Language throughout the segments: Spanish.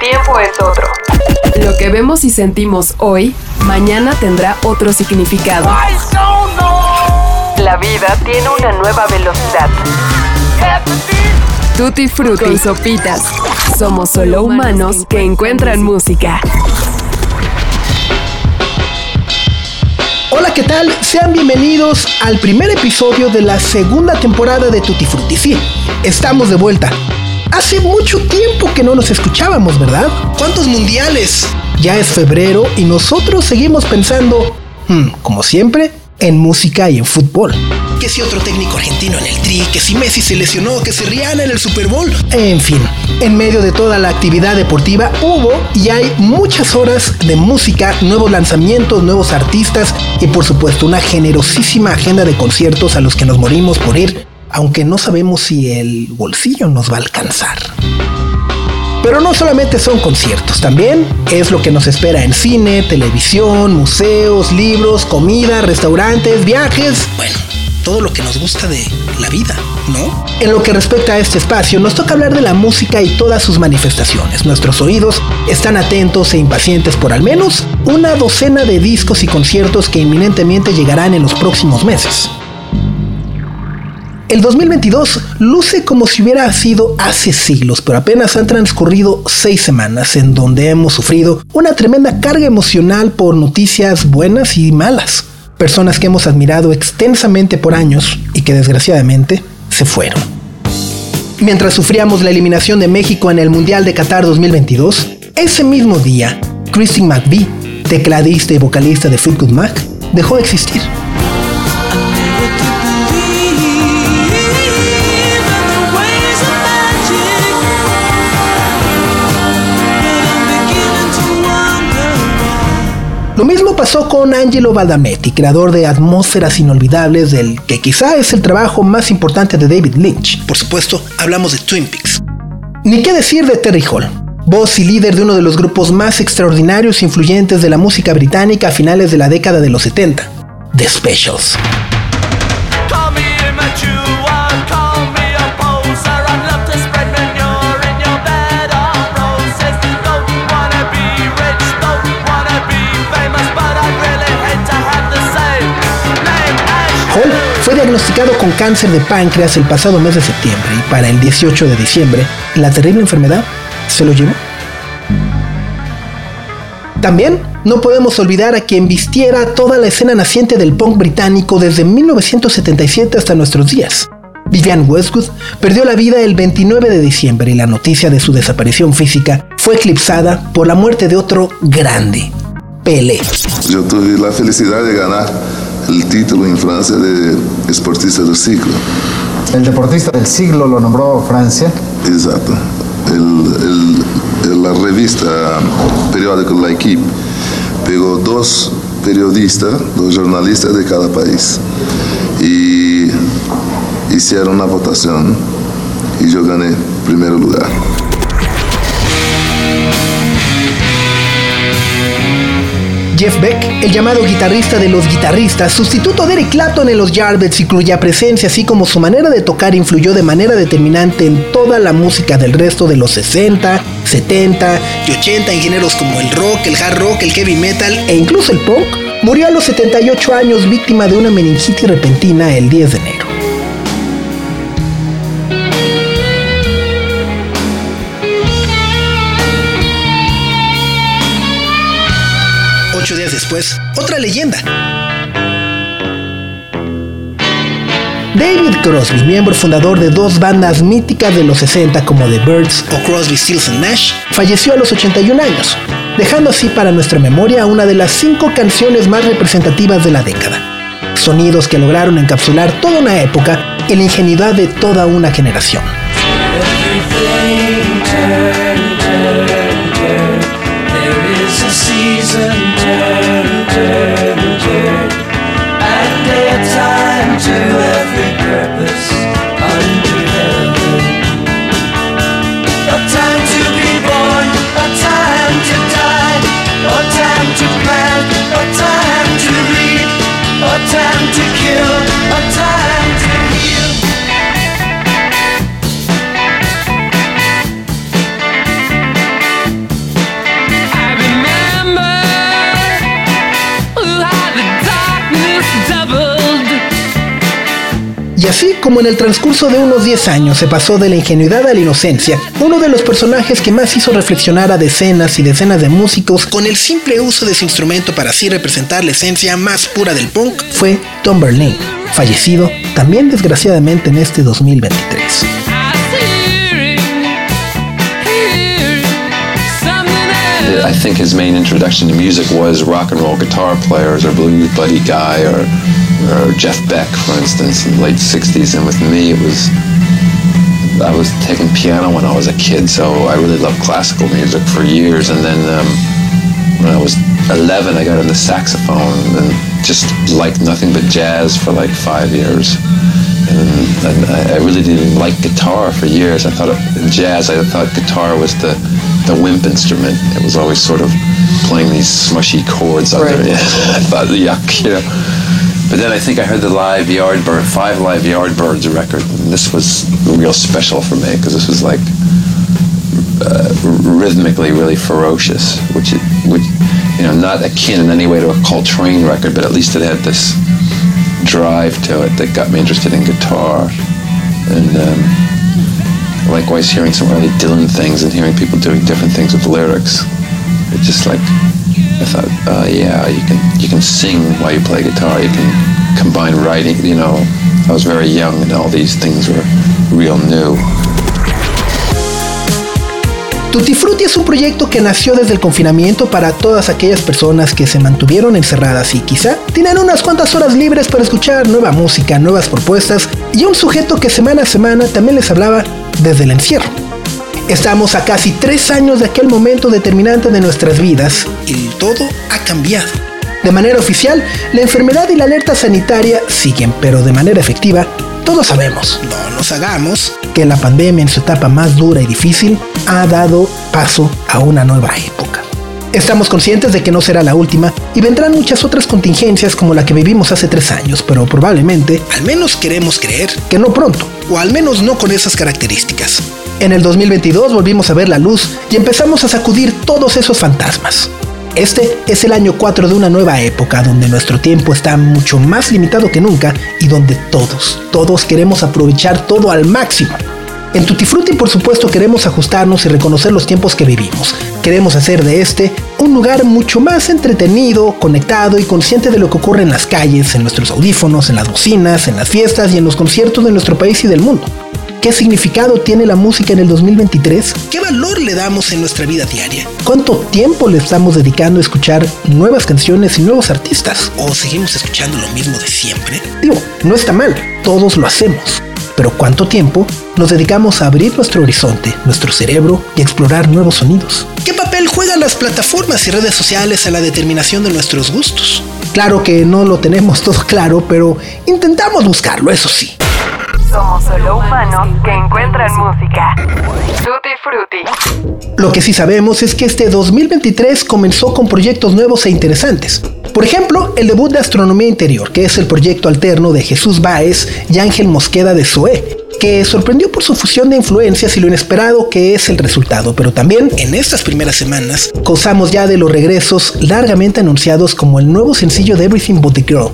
tiempo es otro. Lo que vemos y sentimos hoy, mañana tendrá otro significado. La vida tiene una nueva velocidad. Tutti Frutti y Sopitas. Somos solo humanos que encuentran música. Hola, ¿qué tal? Sean bienvenidos al primer episodio de la segunda temporada de Tutti Frutti. Sí, estamos de vuelta. Hace mucho tiempo que no nos escuchábamos, ¿verdad? ¿Cuántos mundiales? Ya es febrero y nosotros seguimos pensando, hmm, como siempre, en música y en fútbol. Que si otro técnico argentino en el Tri, que si Messi se lesionó, que si Rihanna en el Super Bowl. En fin, en medio de toda la actividad deportiva hubo y hay muchas horas de música, nuevos lanzamientos, nuevos artistas y por supuesto una generosísima agenda de conciertos a los que nos morimos por ir aunque no sabemos si el bolsillo nos va a alcanzar. Pero no solamente son conciertos, también es lo que nos espera en cine, televisión, museos, libros, comida, restaurantes, viajes, bueno, todo lo que nos gusta de la vida, ¿no? En lo que respecta a este espacio, nos toca hablar de la música y todas sus manifestaciones. Nuestros oídos están atentos e impacientes por al menos una docena de discos y conciertos que inminentemente llegarán en los próximos meses. El 2022 luce como si hubiera sido hace siglos, pero apenas han transcurrido seis semanas en donde hemos sufrido una tremenda carga emocional por noticias buenas y malas. Personas que hemos admirado extensamente por años y que desgraciadamente se fueron. Mientras sufríamos la eliminación de México en el Mundial de Qatar 2022, ese mismo día, Christine McVie, tecladista y vocalista de Fleetwood Mac, dejó de existir. Lo mismo pasó con Angelo Badametti, creador de Atmósferas Inolvidables, del que quizá es el trabajo más importante de David Lynch. Por supuesto, hablamos de Twin Peaks. Ni qué decir de Terry Hall, voz y líder de uno de los grupos más extraordinarios e influyentes de la música británica a finales de la década de los 70, The Specials. Diagnosticado con cáncer de páncreas el pasado mes de septiembre y para el 18 de diciembre, la terrible enfermedad se lo llevó. También no podemos olvidar a quien vistiera toda la escena naciente del punk británico desde 1977 hasta nuestros días. Vivian Westwood perdió la vida el 29 de diciembre y la noticia de su desaparición física fue eclipsada por la muerte de otro grande, Pelé. Yo tuve la felicidad de ganar el título en Francia de Esportista del Siglo. El deportista del siglo lo nombró Francia. Exacto. El, la revista periódico La Equipe pegó dos periodistas, dos jornalistas de cada país y hicieron una votación y yo gané primer lugar. Jeff Beck, el llamado guitarrista de los guitarristas, sustituto de Eric Clapton en los Yardbirds y cuya presencia así como su manera de tocar influyó de manera determinante en toda la música del resto de los 60, 70 y 80 en géneros como el rock, el hard rock, el heavy metal e incluso el punk, murió a los 78 años víctima de una meningitis repentina el 10 de enero. Otra leyenda. David Crosby, miembro fundador de dos bandas míticas de los 60 como The Birds o Crosby, Stills Nash, falleció a los 81 años, dejando así para nuestra memoria una de las cinco canciones más representativas de la década. Sonidos que lograron encapsular toda una época y la ingenuidad de toda una generación. Así como en el transcurso de unos 10 años se pasó de la ingenuidad a la inocencia, uno de los personajes que más hizo reflexionar a decenas y decenas de músicos con el simple uso de su instrumento para así representar la esencia más pura del punk fue Tom Berlin, fallecido también desgraciadamente en este 2023. I think his main introduction to music was rock and roll guitar players or Blue Buddy Guy or, or Jeff Beck, for instance, in the late 60s. And with me, it was, I was taking piano when I was a kid, so I really loved classical music for years. And then um, when I was 11, I got into the saxophone and just liked nothing but jazz for like five years. And, and I really didn't like guitar for years. I thought in jazz, I thought guitar was the the wimp instrument. It was always sort of playing these smushy chords under right. it. I thought, yuck, you know. But then I think I heard the live Yardbird, five live Yardbirds record. And this was real special for me because this was like uh, rhythmically really ferocious, which, it, which, you know, not akin in any way to a Coltrane record, but at least it had this drive to it that got me interested in guitar. And um, likewise hearing some early Dylan things and hearing people doing different things with lyrics. It just like I thought, uh, yeah, you can sing while you play guitar. You can combine writing. You know, I was very young and all these things were real new. Tutti Frutti es un proyecto que nació desde el confinamiento para todas aquellas personas que se mantuvieron encerradas y quizá tienen unas cuantas horas libres para escuchar nueva música, nuevas propuestas y un sujeto que semana a semana también les hablaba desde el encierro. Estamos a casi tres años de aquel momento determinante de nuestras vidas y todo ha cambiado. De manera oficial, la enfermedad y la alerta sanitaria siguen, pero de manera efectiva, todos sabemos, no nos hagamos, que la pandemia en su etapa más dura y difícil ha dado paso a una nueva época. Estamos conscientes de que no será la última y vendrán muchas otras contingencias como la que vivimos hace tres años, pero probablemente, al menos queremos creer, que no pronto, o al menos no con esas características. En el 2022 volvimos a ver la luz y empezamos a sacudir todos esos fantasmas. Este es el año 4 de una nueva época donde nuestro tiempo está mucho más limitado que nunca y donde todos, todos queremos aprovechar todo al máximo. En Tutti Frutti, por supuesto, queremos ajustarnos y reconocer los tiempos que vivimos. Queremos hacer de este un lugar mucho más entretenido, conectado y consciente de lo que ocurre en las calles, en nuestros audífonos, en las bocinas, en las fiestas y en los conciertos de nuestro país y del mundo. ¿Qué significado tiene la música en el 2023? ¿Qué valor le damos en nuestra vida diaria? ¿Cuánto tiempo le estamos dedicando a escuchar nuevas canciones y nuevos artistas? ¿O seguimos escuchando lo mismo de siempre? Digo, no está mal, todos lo hacemos. Pero ¿cuánto tiempo nos dedicamos a abrir nuestro horizonte, nuestro cerebro y explorar nuevos sonidos? ¿Qué papel juegan las plataformas y redes sociales a la determinación de nuestros gustos? Claro que no lo tenemos todo claro, pero intentamos buscarlo, eso sí. Somos solo humanos que encuentran música. Tutti Frutti. Lo que sí sabemos es que este 2023 comenzó con proyectos nuevos e interesantes. Por ejemplo, el debut de Astronomía Interior, que es el proyecto alterno de Jesús Báez y Ángel Mosqueda de Zoé, que sorprendió por su fusión de influencias y lo inesperado que es el resultado, pero también en estas primeras semanas gozamos ya de los regresos largamente anunciados como el nuevo sencillo de Everything But the Girl.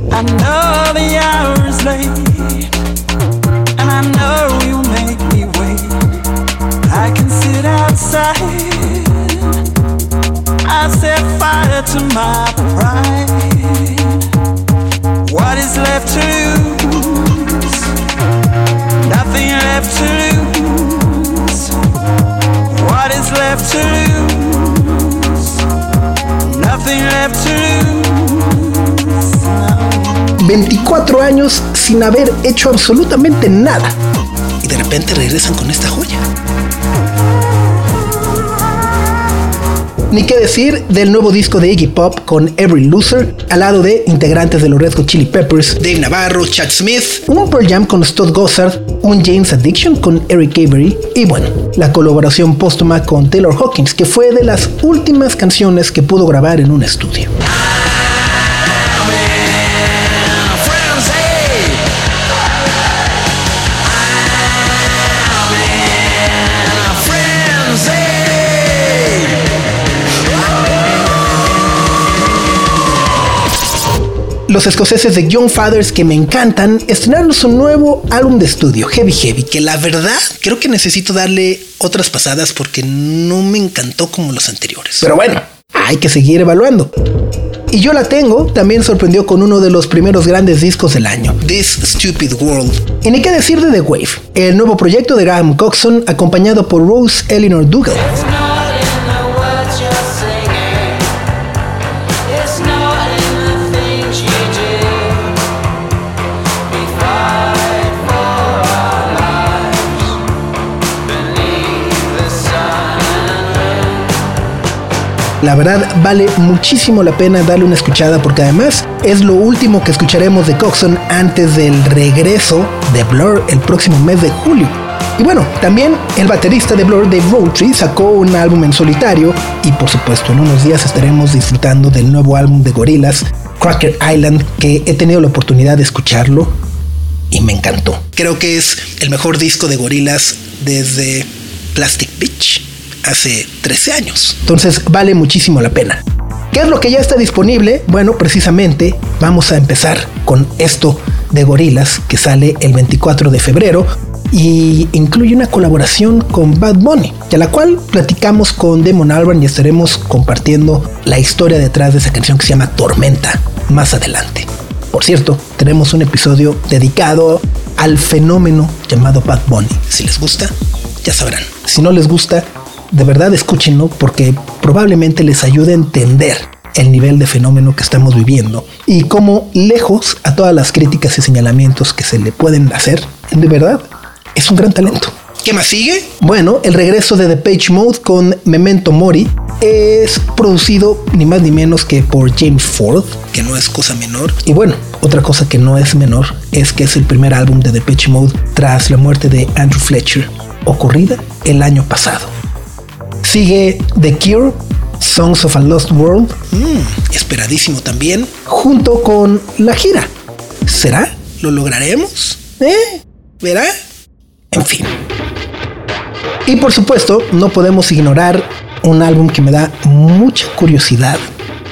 To. What is left to? Nothing left to left to? Nothing left to lose. 24 años sin haber hecho absolutamente nada. Y de repente regresan con esta joya. Ni qué decir del nuevo disco de Iggy Pop con Every Loser, al lado de integrantes de los Red Chili Peppers, Dave Navarro, Chad Smith, un Pearl Jam con Stott Gossard, un James Addiction con Eric Avery y bueno, la colaboración póstuma con Taylor Hawkins, que fue de las últimas canciones que pudo grabar en un estudio. Los escoceses de Young Fathers que me encantan estrenaron su nuevo álbum de estudio, Heavy Heavy, que la verdad creo que necesito darle otras pasadas porque no me encantó como los anteriores. Pero bueno, hay que seguir evaluando. Y yo la tengo, también sorprendió con uno de los primeros grandes discos del año, This Stupid World. Y ni qué decir de The Wave, el nuevo proyecto de Graham Coxon acompañado por Rose Eleanor Dougal. La verdad vale muchísimo la pena darle una escuchada porque además es lo último que escucharemos de Coxon antes del regreso de Blur el próximo mes de julio. Y bueno, también el baterista de Blur, Dave Rowntree, sacó un álbum en solitario y por supuesto en unos días estaremos disfrutando del nuevo álbum de Gorillaz, Cracker Island, que he tenido la oportunidad de escucharlo y me encantó. Creo que es el mejor disco de Gorillaz desde Plastic Beach hace 13 años. Entonces vale muchísimo la pena. ¿Qué es lo que ya está disponible? Bueno, precisamente vamos a empezar con esto de Gorilas que sale el 24 de febrero y incluye una colaboración con Bad Bunny, de la cual platicamos con Demon Albarn y estaremos compartiendo la historia detrás de esa canción que se llama Tormenta más adelante. Por cierto, tenemos un episodio dedicado al fenómeno llamado Bad Bunny. Si les gusta, ya sabrán. Si no les gusta, de verdad escúchenlo porque probablemente les ayude a entender el nivel de fenómeno que estamos viviendo y cómo lejos a todas las críticas y señalamientos que se le pueden hacer, de verdad es un gran talento. ¿Qué más sigue? Bueno, el regreso de The Page Mode con Memento Mori es producido ni más ni menos que por James Ford, que no es cosa menor. Y bueno, otra cosa que no es menor es que es el primer álbum de The Page Mode tras la muerte de Andrew Fletcher, ocurrida el año pasado. Sigue The Cure, Songs of a Lost World, mm, esperadísimo también, junto con la gira. ¿Será? ¿Lo lograremos? ¿Eh? ¿Verá? En fin. Y por supuesto, no podemos ignorar un álbum que me da mucha curiosidad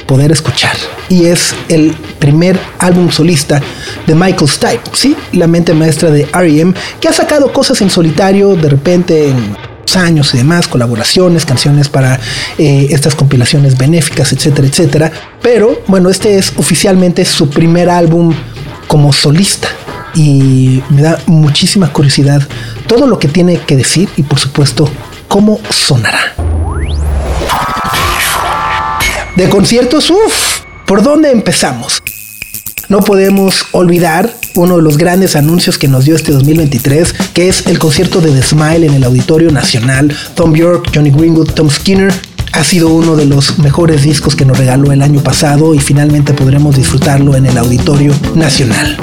poder escuchar. Y es el primer álbum solista de Michael Stipe, ¿sí? La mente maestra de R.E.M., que ha sacado cosas en solitario de repente en años y demás, colaboraciones, canciones para eh, estas compilaciones benéficas, etcétera, etcétera. Pero bueno, este es oficialmente su primer álbum como solista y me da muchísima curiosidad todo lo que tiene que decir y por supuesto cómo sonará. De conciertos, uff, ¿por dónde empezamos? No podemos olvidar uno de los grandes anuncios que nos dio este 2023, que es el concierto de The Smile en el Auditorio Nacional. Tom York, Johnny Greenwood, Tom Skinner. Ha sido uno de los mejores discos que nos regaló el año pasado y finalmente podremos disfrutarlo en el Auditorio Nacional.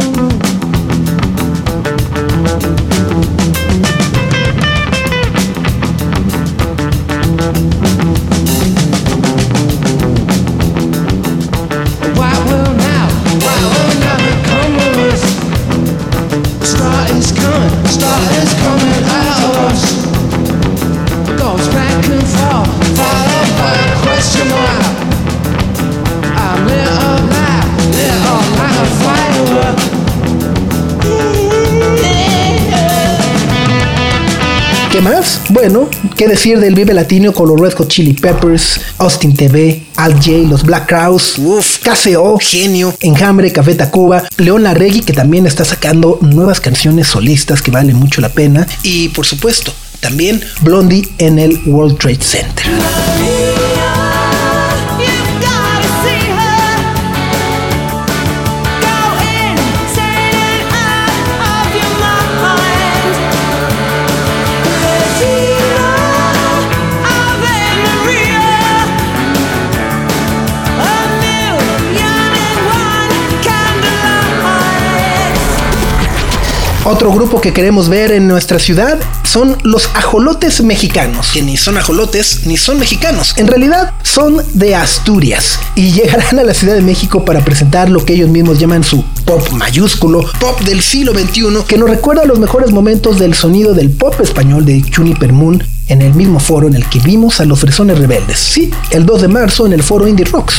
Más? Bueno, ¿qué decir del Vive Latino con los Red Hot Chili Peppers, Austin TV, Al J, los Black Crowes, Uf, KCO, Genio, Enjambre, Café Tacuba, León Larregui, que también está sacando nuevas canciones solistas que valen mucho la pena, y por supuesto, también Blondie en el World Trade Center. Otro grupo que queremos ver en nuestra ciudad son los ajolotes mexicanos, que ni son ajolotes ni son mexicanos. En realidad son de Asturias y llegarán a la Ciudad de México para presentar lo que ellos mismos llaman su pop mayúsculo, pop del siglo XXI, que nos recuerda los mejores momentos del sonido del pop español de Juniper Moon en el mismo foro en el que vimos a los fresones rebeldes. Sí, el 2 de marzo en el foro Indie Rocks.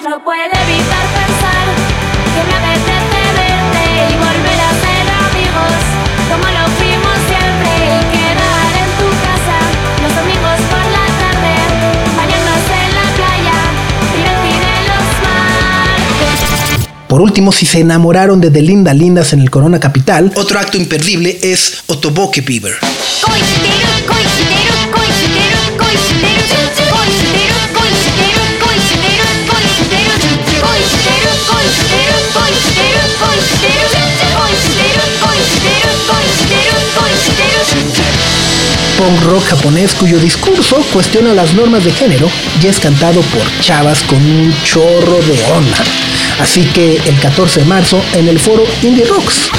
No puede evitar pensar que me apetece verte y volver a ser amigos como lo fuimos siempre y quedar en tu casa los domingos por la tarde bañarnos en la playa y de los mares. Por último, si se enamoraron de The Linda Lindas en el Corona Capital, otro acto imperdible es Otoboke Beaver. Rock japonés cuyo discurso cuestiona las normas de género y es cantado por chavas con un chorro de onda. Así que el 14 de marzo en el foro Indie Rocks.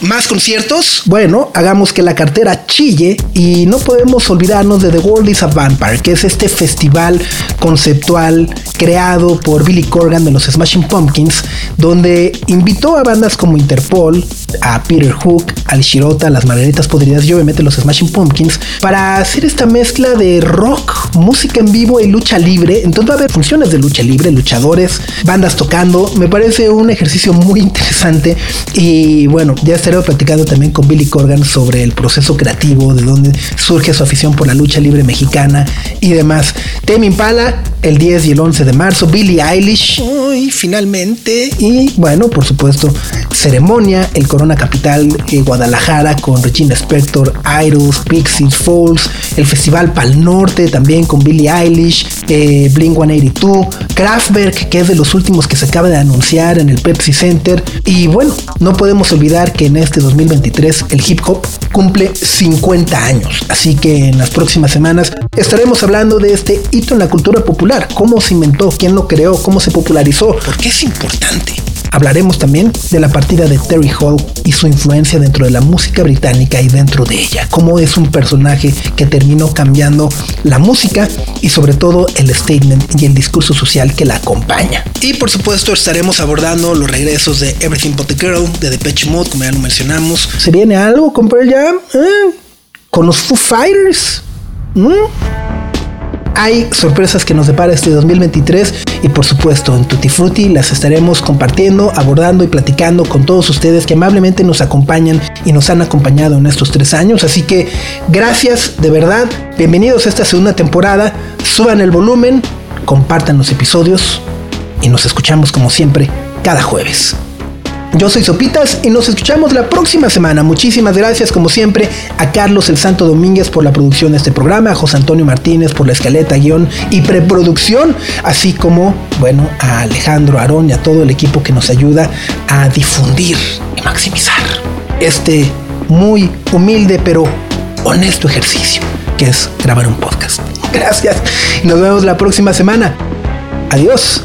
¿Más conciertos? Bueno, hagamos que la cartera chille y no podemos olvidarnos de The World is a Vampire, que es este festival conceptual creado por Billy Corgan de los Smashing Pumpkins, donde invitó a bandas como Interpol, a Peter Hook, al Shirota, las Margaritas Podridas y obviamente los Smashing Pumpkins para hacer esta mezcla de rock, música en vivo y lucha libre. Entonces va a haber funciones de lucha libre, luchadores, bandas tocando. Me parece un ejercicio muy interesante y bueno, ya estaré platicando también con Billy Corgan sobre el proceso creativo, de dónde surge su afición por la lucha libre mexicana y demás. Temi Impala el 10 y el 11 de marzo, Billie Eilish, uy, finalmente, y bueno, por supuesto, ceremonia, el Corona Capital eh, Guadalajara con Regina Spector, Idols, Pixies, Falls, el Festival Pal Norte también con Billie Eilish, eh, Blink 182, Kraftwerk, que es de los últimos que se acaba de anunciar en el Pepsi Center, y bueno, no podemos olvidar que en este 2023 el hip hop cumple 50 años, así que en las próximas semanas estaremos hablando de este hito en la cultura popular, cómo se inventó, quién lo creó, cómo se popularizó, por qué es importante. Hablaremos también de la partida de Terry Hall y su influencia dentro de la música británica y dentro de ella. Cómo es un personaje que terminó cambiando la música y sobre todo el statement y el discurso social que la acompaña. Y por supuesto estaremos abordando los regresos de Everything But the Girl, de Depeche Mode, como ya lo mencionamos. ¿Se viene algo con Pearl Jam? ¿Eh? ¿Con los Foo Fighters? ¿Mm? Hay sorpresas que nos depara este 2023 y por supuesto en Tutti Frutti las estaremos compartiendo, abordando y platicando con todos ustedes que amablemente nos acompañan y nos han acompañado en estos tres años. Así que gracias de verdad, bienvenidos a esta segunda temporada, suban el volumen, compartan los episodios y nos escuchamos como siempre cada jueves. Yo soy Sopitas y nos escuchamos la próxima semana. Muchísimas gracias como siempre a Carlos el Santo Domínguez por la producción de este programa, a José Antonio Martínez por la escaleta, guion y preproducción, así como, bueno, a Alejandro Arón y a todo el equipo que nos ayuda a difundir y maximizar este muy humilde pero honesto ejercicio que es grabar un podcast. Gracias y nos vemos la próxima semana. Adiós.